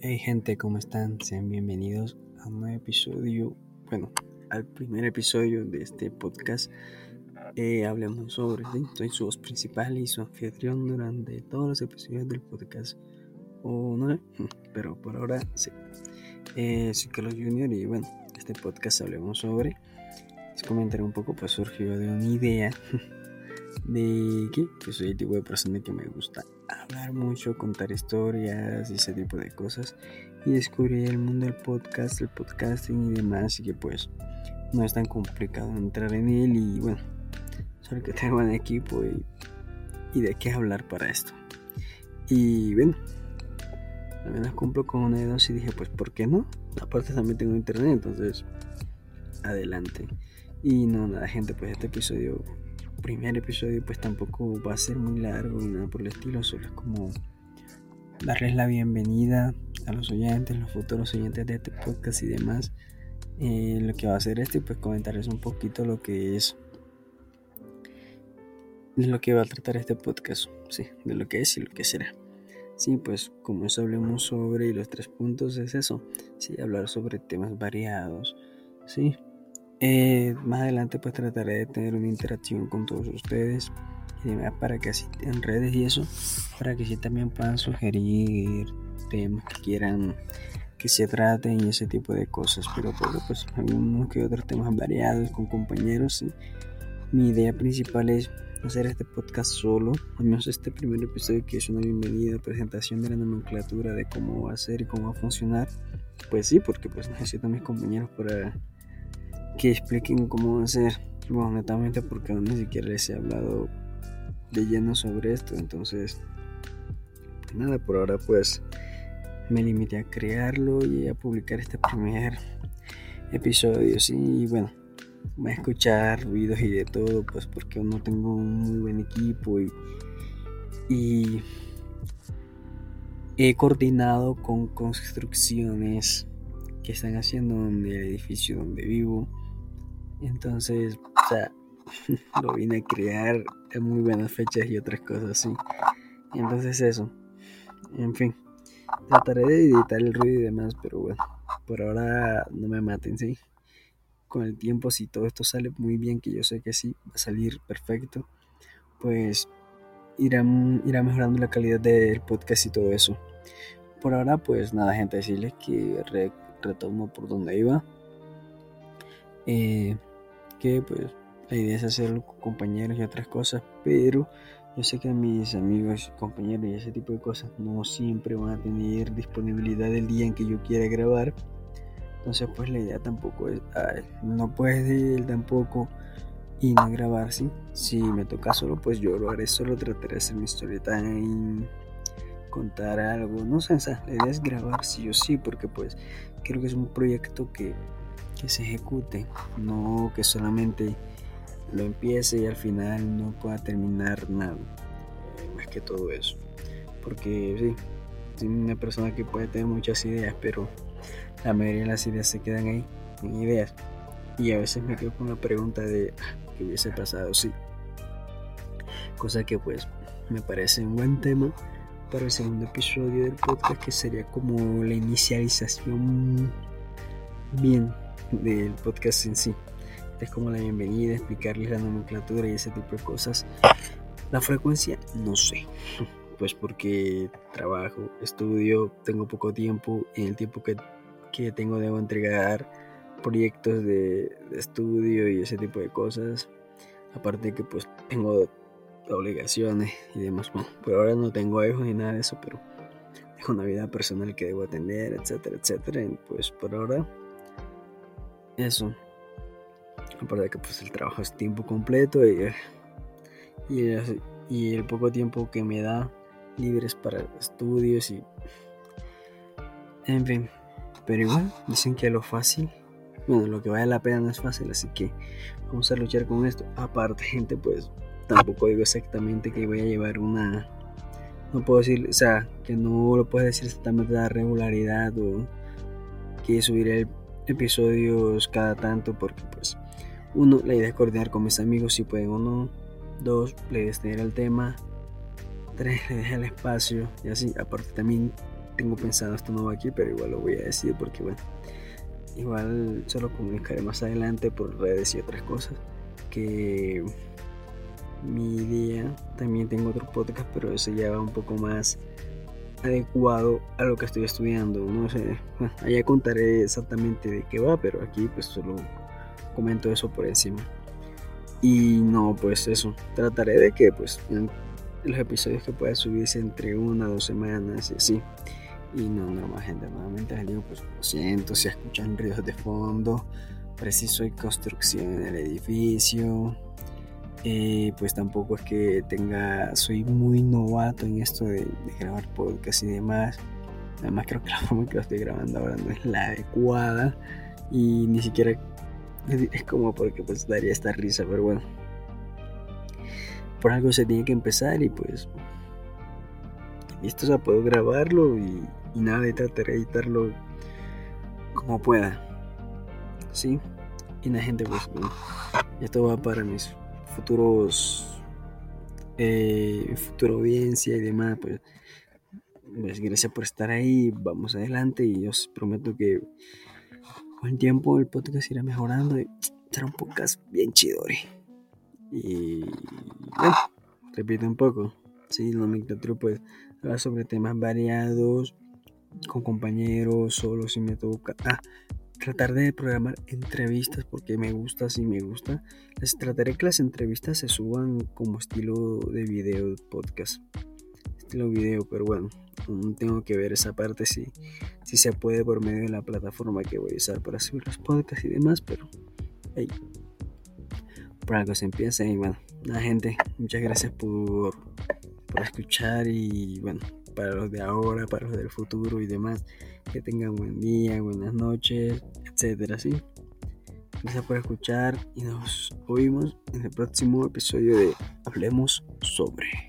Hey gente, ¿cómo están? Sean bienvenidos a un nuevo episodio, bueno, al primer episodio de este podcast. Eh, hablamos sobre, ¿sí? soy su voz principal y su anfitrión durante todos los episodios del podcast. O no sé, pero por ahora sí. Eh, soy Junior y bueno, este podcast hablamos sobre, les comentaré un poco, pues surgió de una idea de que pues soy el tipo de persona que me gusta hablar mucho, contar historias y ese tipo de cosas y descubrir el mundo del podcast, el podcasting y demás y que pues no es tan complicado entrar en él y bueno, solo que tengo un equipo y, y de qué hablar para esto. Y bueno, al menos cumplo con una de dos y dije pues ¿por qué no? Aparte también tengo internet, entonces adelante. Y no, nada gente, pues este episodio primer episodio pues tampoco va a ser muy largo ni nada por el estilo, solo es como darles la bienvenida a los oyentes, los futuros oyentes de este podcast y demás. Eh, lo que va a hacer este pues comentarles un poquito lo que es de lo que va a tratar este podcast, sí, de lo que es y lo que será. Sí, pues como eso hablemos sobre los tres puntos es eso, sí, hablar sobre temas variados, sí, eh, más adelante pues trataré de tener una interacción con todos ustedes y demás para que así en redes y eso, para que así también puedan sugerir temas que quieran que se traten y ese tipo de cosas. Pero todo pues algunos que otros temas variados con compañeros. Mi idea principal es hacer este podcast solo, al menos este primer episodio que es una bienvenida, presentación de la nomenclatura de cómo va a ser y cómo va a funcionar. Pues sí, porque pues necesito a mis compañeros para que expliquen cómo hacer. Bueno, netamente porque aún ni siquiera les he hablado de lleno sobre esto. Entonces, pues nada, por ahora pues me limité a crearlo y a publicar este primer episodio. Sí, y bueno, voy a escuchar ruidos y de todo, pues porque aún no tengo un muy buen equipo y, y he coordinado con construcciones que están haciendo en el edificio donde vivo entonces, o sea, lo vine a crear en muy buenas fechas y otras cosas así. Entonces eso. En fin. Trataré de editar el ruido y demás, pero bueno. Por ahora no me maten, ¿sí? Con el tiempo, si todo esto sale muy bien, que yo sé que sí, va a salir perfecto, pues irá, irá mejorando la calidad del podcast y todo eso. Por ahora, pues nada, gente, decirles que retomo por donde iba. Eh, que pues la idea es hacerlo con compañeros y otras cosas, pero yo sé que mis amigos, compañeros y ese tipo de cosas no siempre van a tener disponibilidad el día en que yo quiera grabar. Entonces pues la idea tampoco es, no puede él tampoco y no grabar, ¿sí? Si me toca solo, pues yo lo haré solo, trataré de hacer mi story time, contar algo, no sé, la idea es grabar sí o sí, porque pues creo que es un proyecto que que se ejecute, no que solamente lo empiece y al final no pueda terminar nada, eh, más que todo eso. Porque sí, soy una persona que puede tener muchas ideas, pero la mayoría de las ideas se quedan ahí, en ideas. Y a veces me quedo con la pregunta de ah, qué hubiese pasado, sí. Cosa que pues me parece un buen tema para el segundo episodio del podcast, que sería como la inicialización bien del podcast en sí. Es como la bienvenida, explicarles la nomenclatura y ese tipo de cosas. La frecuencia, no sé. Pues porque trabajo, estudio, tengo poco tiempo y en el tiempo que, que tengo debo entregar proyectos de, estudio y ese tipo de cosas. Aparte que pues tengo obligaciones y demás. por ahora no tengo hijos ni nada de eso, pero tengo una vida personal que debo atender, etcétera, etcétera. Y pues por ahora eso. Aparte de que pues el trabajo es tiempo completo y, y, el poco tiempo que me da libres para estudios y... En fin. Pero igual, dicen que lo fácil, bueno, lo que vale la pena no es fácil, así que vamos a luchar con esto. Aparte, gente, pues tampoco digo exactamente que voy a llevar una... No puedo decir, o sea, que no lo puedo decir exactamente la regularidad o que subiré el episodios cada tanto porque pues uno, la idea es coordinar con mis amigos si pueden o no. Dos, la idea el tema. Tres, le deja el espacio y así. Aparte también tengo pensado esto no va aquí, pero igual lo voy a decir porque bueno, igual solo comunicaré más adelante por redes y otras cosas que mi idea también tengo otro podcast, pero eso ya va un poco más adecuado a lo que estoy estudiando. No sé, allá contaré exactamente de qué va, pero aquí pues solo comento eso por encima. Y no, pues eso, trataré de que pues los episodios que pueda subirse entre una o dos semanas y así. Y no, no más gente, nuevamente les digo, pues lo siento si escuchan ruidos de fondo, preciso hay construcción en el edificio. Eh, pues tampoco es que tenga, soy muy novato en esto de, grabar podcast y demás. Además creo que la forma que lo estoy grabando ahora no es la adecuada y ni siquiera es como porque pues daría esta risa, pero bueno. Por algo se tiene que empezar y pues listo, o sea, puedo grabarlo y, nada, de tratar de editarlo como pueda. ¿Sí? Y la gente pues esto va para mis futuros eh, futura audiencia y demás pues, pues, gracias por estar ahí vamos adelante y os prometo que con el tiempo el podcast irá mejorando y será un podcast bien chido y bueno, repito un poco sí no me pues hablar sobre temas variados con compañeros solo si me toca ah, tratar de programar entrevistas porque me gusta, si me gusta. Les trataré que las entrevistas se suban como estilo de video podcast. Estilo video, pero bueno, tengo que ver esa parte si, si se puede por medio de la plataforma que voy a usar para subir los podcasts y demás, pero hey, por algo se empieza y bueno, la gente, muchas gracias por, por escuchar y bueno, para los de ahora, para los del futuro y demás. Que tengan buen día, buenas noches, etcétera, ¿sí? Gracias por escuchar y nos oímos en el próximo episodio de Hablemos sobre.